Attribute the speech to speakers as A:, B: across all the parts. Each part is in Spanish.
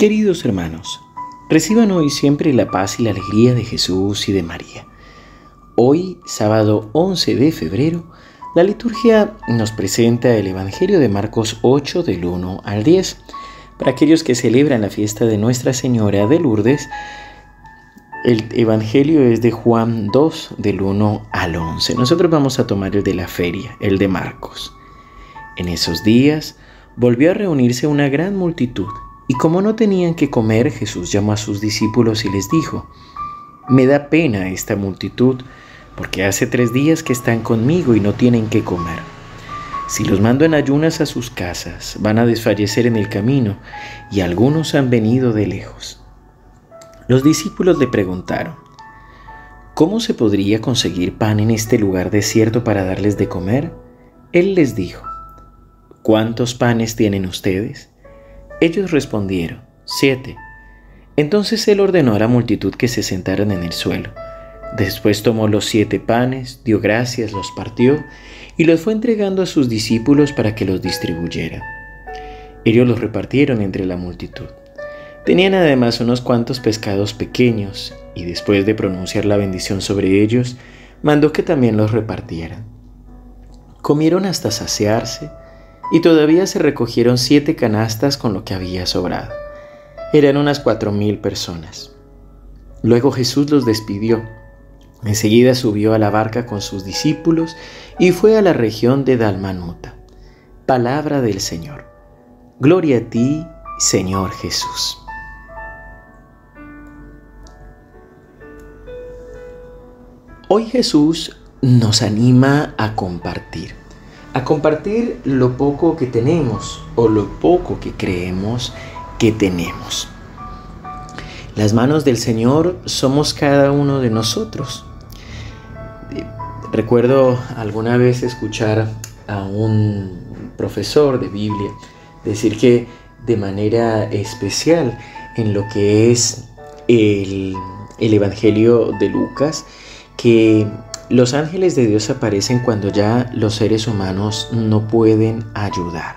A: Queridos hermanos, reciban hoy siempre la paz y la alegría de Jesús y de María. Hoy, sábado 11 de febrero, la liturgia nos presenta el Evangelio de Marcos 8 del 1 al 10. Para aquellos que celebran la fiesta de Nuestra Señora de Lourdes, el Evangelio es de Juan 2 del 1 al 11. Nosotros vamos a tomar el de la feria, el de Marcos. En esos días volvió a reunirse una gran multitud, y como no tenían que comer, Jesús llamó a sus discípulos y les dijo, Me da pena esta multitud, porque hace tres días que están conmigo y no tienen que comer. Si los mando en ayunas a sus casas, van a desfallecer en el camino, y algunos han venido de lejos. Los discípulos le preguntaron, ¿cómo se podría conseguir pan en este lugar desierto para darles de comer? Él les dijo, ¿cuántos panes tienen ustedes? Ellos respondieron, siete. Entonces él ordenó a la multitud que se sentaran en el suelo. Después tomó los siete panes, dio gracias, los partió y los fue entregando a sus discípulos para que los distribuyeran. Ellos los repartieron entre la multitud. Tenían además unos cuantos pescados pequeños, y después de pronunciar la bendición sobre ellos, mandó que también los repartieran. Comieron hasta saciarse, y todavía se recogieron siete canastas con lo que había sobrado. Eran unas cuatro mil personas. Luego Jesús los despidió. Enseguida subió a la barca con sus discípulos y fue a la región de Dalmanuta. Palabra del Señor. Gloria a ti, Señor Jesús. Hoy Jesús nos anima a compartir, a compartir lo poco que tenemos o lo poco que creemos que tenemos. Las manos del Señor somos cada uno de nosotros. Recuerdo alguna vez escuchar a un profesor de Biblia decir que de manera especial en lo que es el, el Evangelio de Lucas, que los ángeles de Dios aparecen cuando ya los seres humanos no pueden ayudar.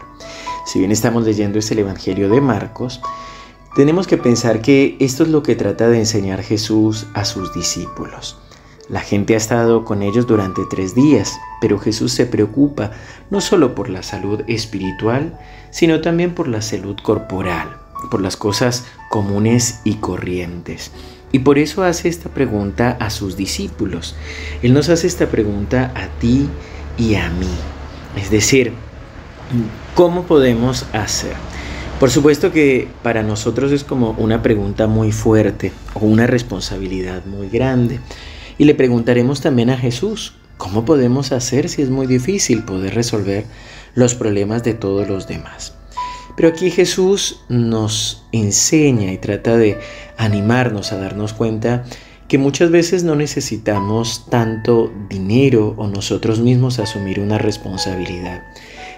A: Si bien estamos leyendo este Evangelio de Marcos, tenemos que pensar que esto es lo que trata de enseñar Jesús a sus discípulos. La gente ha estado con ellos durante tres días, pero Jesús se preocupa no solo por la salud espiritual, sino también por la salud corporal, por las cosas comunes y corrientes. Y por eso hace esta pregunta a sus discípulos. Él nos hace esta pregunta a ti y a mí. Es decir, ¿cómo podemos hacer? Por supuesto que para nosotros es como una pregunta muy fuerte o una responsabilidad muy grande. Y le preguntaremos también a Jesús, ¿cómo podemos hacer si es muy difícil poder resolver los problemas de todos los demás? Pero aquí Jesús nos enseña y trata de animarnos a darnos cuenta que muchas veces no necesitamos tanto dinero o nosotros mismos asumir una responsabilidad,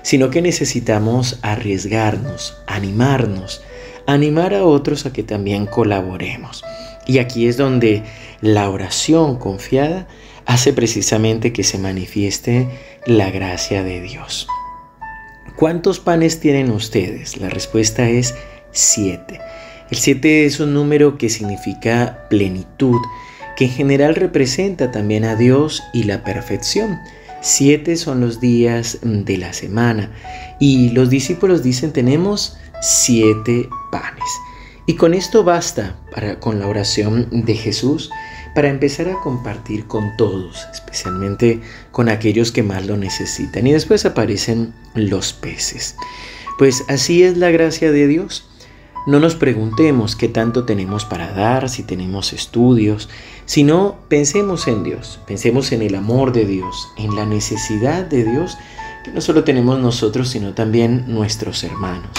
A: sino que necesitamos arriesgarnos, animarnos, animar a otros a que también colaboremos. Y aquí es donde la oración confiada hace precisamente que se manifieste la gracia de Dios. ¿Cuántos panes tienen ustedes? La respuesta es siete. El siete es un número que significa plenitud, que en general representa también a Dios y la perfección. Siete son los días de la semana y los discípulos dicen tenemos siete panes. Y con esto basta para, con la oración de Jesús para empezar a compartir con todos, especialmente con aquellos que más lo necesitan. Y después aparecen los peces. Pues así es la gracia de Dios. No nos preguntemos qué tanto tenemos para dar, si tenemos estudios, sino pensemos en Dios, pensemos en el amor de Dios, en la necesidad de Dios que no solo tenemos nosotros, sino también nuestros hermanos.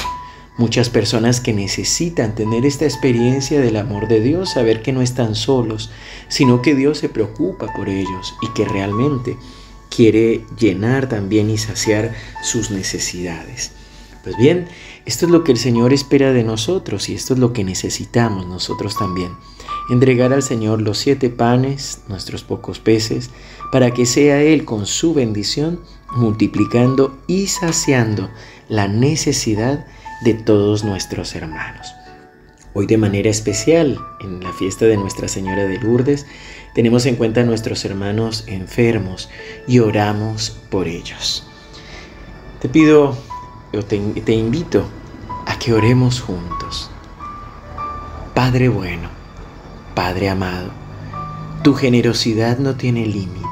A: Muchas personas que necesitan tener esta experiencia del amor de Dios, saber que no están solos, sino que Dios se preocupa por ellos y que realmente quiere llenar también y saciar sus necesidades. Pues bien, esto es lo que el Señor espera de nosotros y esto es lo que necesitamos nosotros también. Entregar al Señor los siete panes, nuestros pocos peces, para que sea Él con su bendición multiplicando y saciando la necesidad de todos nuestros hermanos. Hoy de manera especial, en la fiesta de Nuestra Señora de Lourdes, tenemos en cuenta a nuestros hermanos enfermos y oramos por ellos. Te pido, o te, te invito a que oremos juntos. Padre bueno, Padre amado, tu generosidad no tiene límite.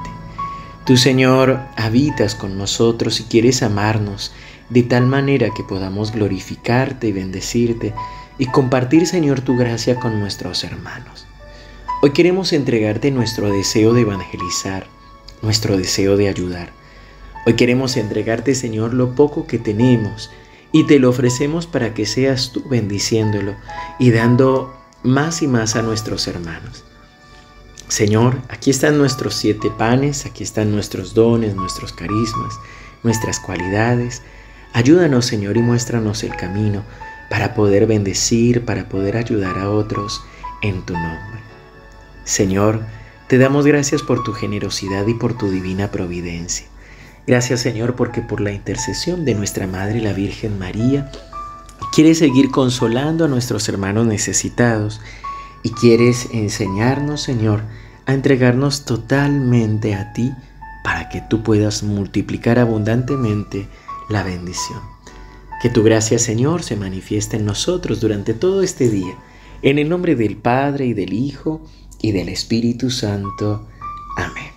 A: Tu Señor habitas con nosotros y quieres amarnos de tal manera que podamos glorificarte y bendecirte y compartir, Señor, tu gracia con nuestros hermanos. Hoy queremos entregarte nuestro deseo de evangelizar, nuestro deseo de ayudar. Hoy queremos entregarte, Señor, lo poco que tenemos y te lo ofrecemos para que seas tú bendiciéndolo y dando más y más a nuestros hermanos. Señor, aquí están nuestros siete panes, aquí están nuestros dones, nuestros carismas, nuestras cualidades. Ayúdanos, Señor, y muéstranos el camino para poder bendecir, para poder ayudar a otros en tu nombre. Señor, te damos gracias por tu generosidad y por tu divina providencia. Gracias Señor porque por la intercesión de nuestra Madre la Virgen María, quieres seguir consolando a nuestros hermanos necesitados y quieres enseñarnos Señor a entregarnos totalmente a ti para que tú puedas multiplicar abundantemente la bendición. Que tu gracia, Señor, se manifieste en nosotros durante todo este día. En el nombre del Padre y del Hijo y del Espíritu Santo. Amén.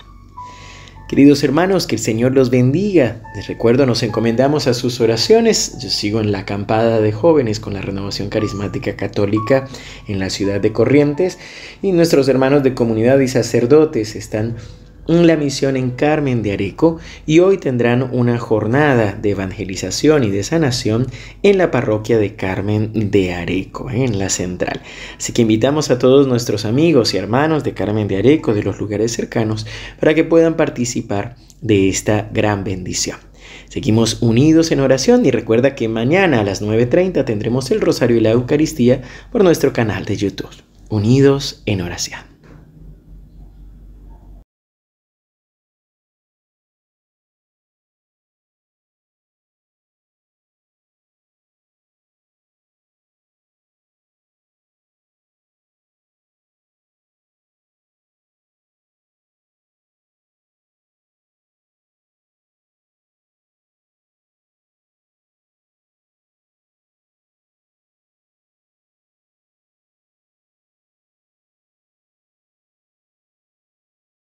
A: Queridos hermanos, que el Señor los bendiga. Les recuerdo, nos encomendamos a sus oraciones. Yo sigo en la acampada de jóvenes con la renovación carismática católica en la ciudad de Corrientes y nuestros hermanos de comunidad y sacerdotes están la misión en Carmen de Areco y hoy tendrán una jornada de evangelización y de sanación en la parroquia de Carmen de Areco, en la central. Así que invitamos a todos nuestros amigos y hermanos de Carmen de Areco, de los lugares cercanos, para que puedan participar de esta gran bendición. Seguimos unidos en oración y recuerda que mañana a las 9.30 tendremos el Rosario y la Eucaristía por nuestro canal de YouTube. Unidos en oración.